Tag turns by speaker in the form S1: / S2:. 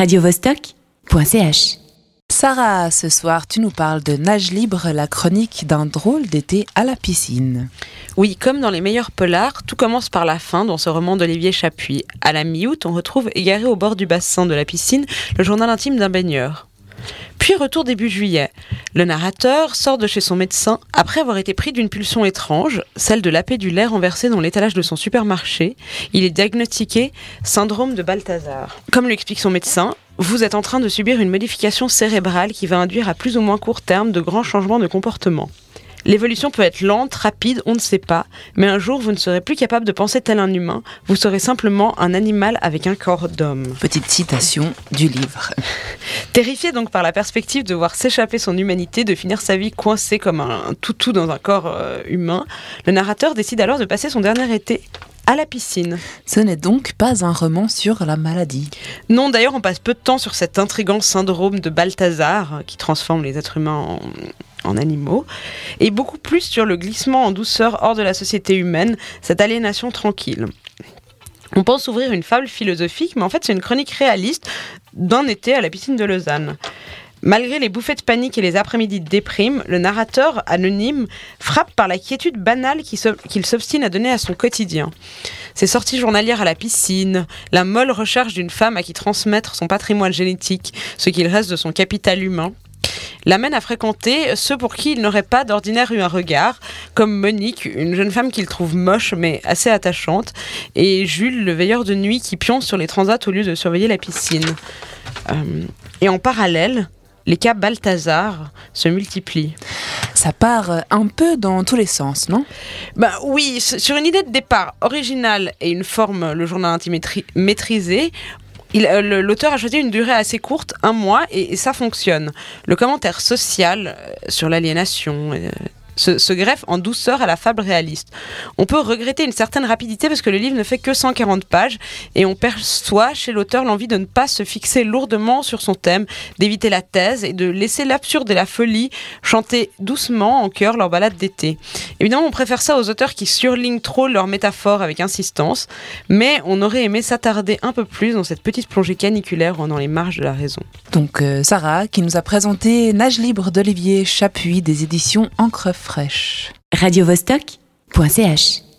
S1: radiovostok.ch.
S2: Sarah, ce soir, tu nous parles de Nage libre, la chronique d'un drôle d'été à la piscine.
S3: Oui, comme dans les meilleurs polars, tout commence par la fin dans ce roman d'Olivier Chapuis. À la mi-août, on retrouve égaré au bord du bassin de la piscine le journal intime d'un baigneur. Puis retour début juillet. Le narrateur sort de chez son médecin après avoir été pris d'une pulsion étrange, celle de laper du lait renversé dans l'étalage de son supermarché. Il est diagnostiqué syndrome de Balthazar. Comme l'explique son médecin, vous êtes en train de subir une modification cérébrale qui va induire à plus ou moins court terme de grands changements de comportement. L'évolution peut être lente, rapide, on ne sait pas, mais un jour vous ne serez plus capable de penser tel un humain, vous serez simplement un animal avec un corps d'homme.
S2: Petite citation du livre.
S3: Terrifié donc par la perspective de voir s'échapper son humanité, de finir sa vie coincé comme un toutou dans un corps euh, humain, le narrateur décide alors de passer son dernier été à la piscine.
S2: Ce n'est donc pas un roman sur la maladie.
S3: Non, d'ailleurs, on passe peu de temps sur cet intrigant syndrome de Balthazar qui transforme les êtres humains en, en animaux, et beaucoup plus sur le glissement en douceur hors de la société humaine, cette aliénation tranquille. On pense ouvrir une fable philosophique, mais en fait c'est une chronique réaliste d'un été à la piscine de Lausanne. Malgré les bouffées de panique et les après-midi de déprime, le narrateur anonyme frappe par la quiétude banale qu'il s'obstine à donner à son quotidien. Ses sorties journalières à la piscine, la molle recherche d'une femme à qui transmettre son patrimoine génétique, ce qu'il reste de son capital humain, l'amène à fréquenter ceux pour qui il n'aurait pas d'ordinaire eu un regard, comme Monique, une jeune femme qu'il trouve moche mais assez attachante, et Jules, le veilleur de nuit qui pionce sur les transats au lieu de surveiller la piscine. Euh, et en parallèle, les cas Balthazar se multiplient.
S2: Ça part un peu dans tous les sens, non?
S3: Bah oui, sur une idée de départ originale et une forme, le journal intime maîtrisé, euh, l'auteur a choisi une durée assez courte, un mois, et, et ça fonctionne. Le commentaire social euh, sur l'aliénation, se, greffe en douceur à la fable réaliste. On peut regretter une certaine rapidité parce que le livre ne fait que 140 pages et on perçoit chez l'auteur l'envie de ne pas se fixer lourdement sur son thème, d'éviter la thèse et de laisser l'absurde et la folie chanter doucement en chœur leur balade d'été. Évidemment, on préfère ça aux auteurs qui surlignent trop leurs métaphores avec insistance, mais on aurait aimé s'attarder un peu plus dans cette petite plongée caniculaire dans les marges de la raison.
S2: Donc euh, Sarah qui nous a présenté Nage libre d'Olivier Chapuis des éditions Encre fraîche.
S1: radiovostok.ch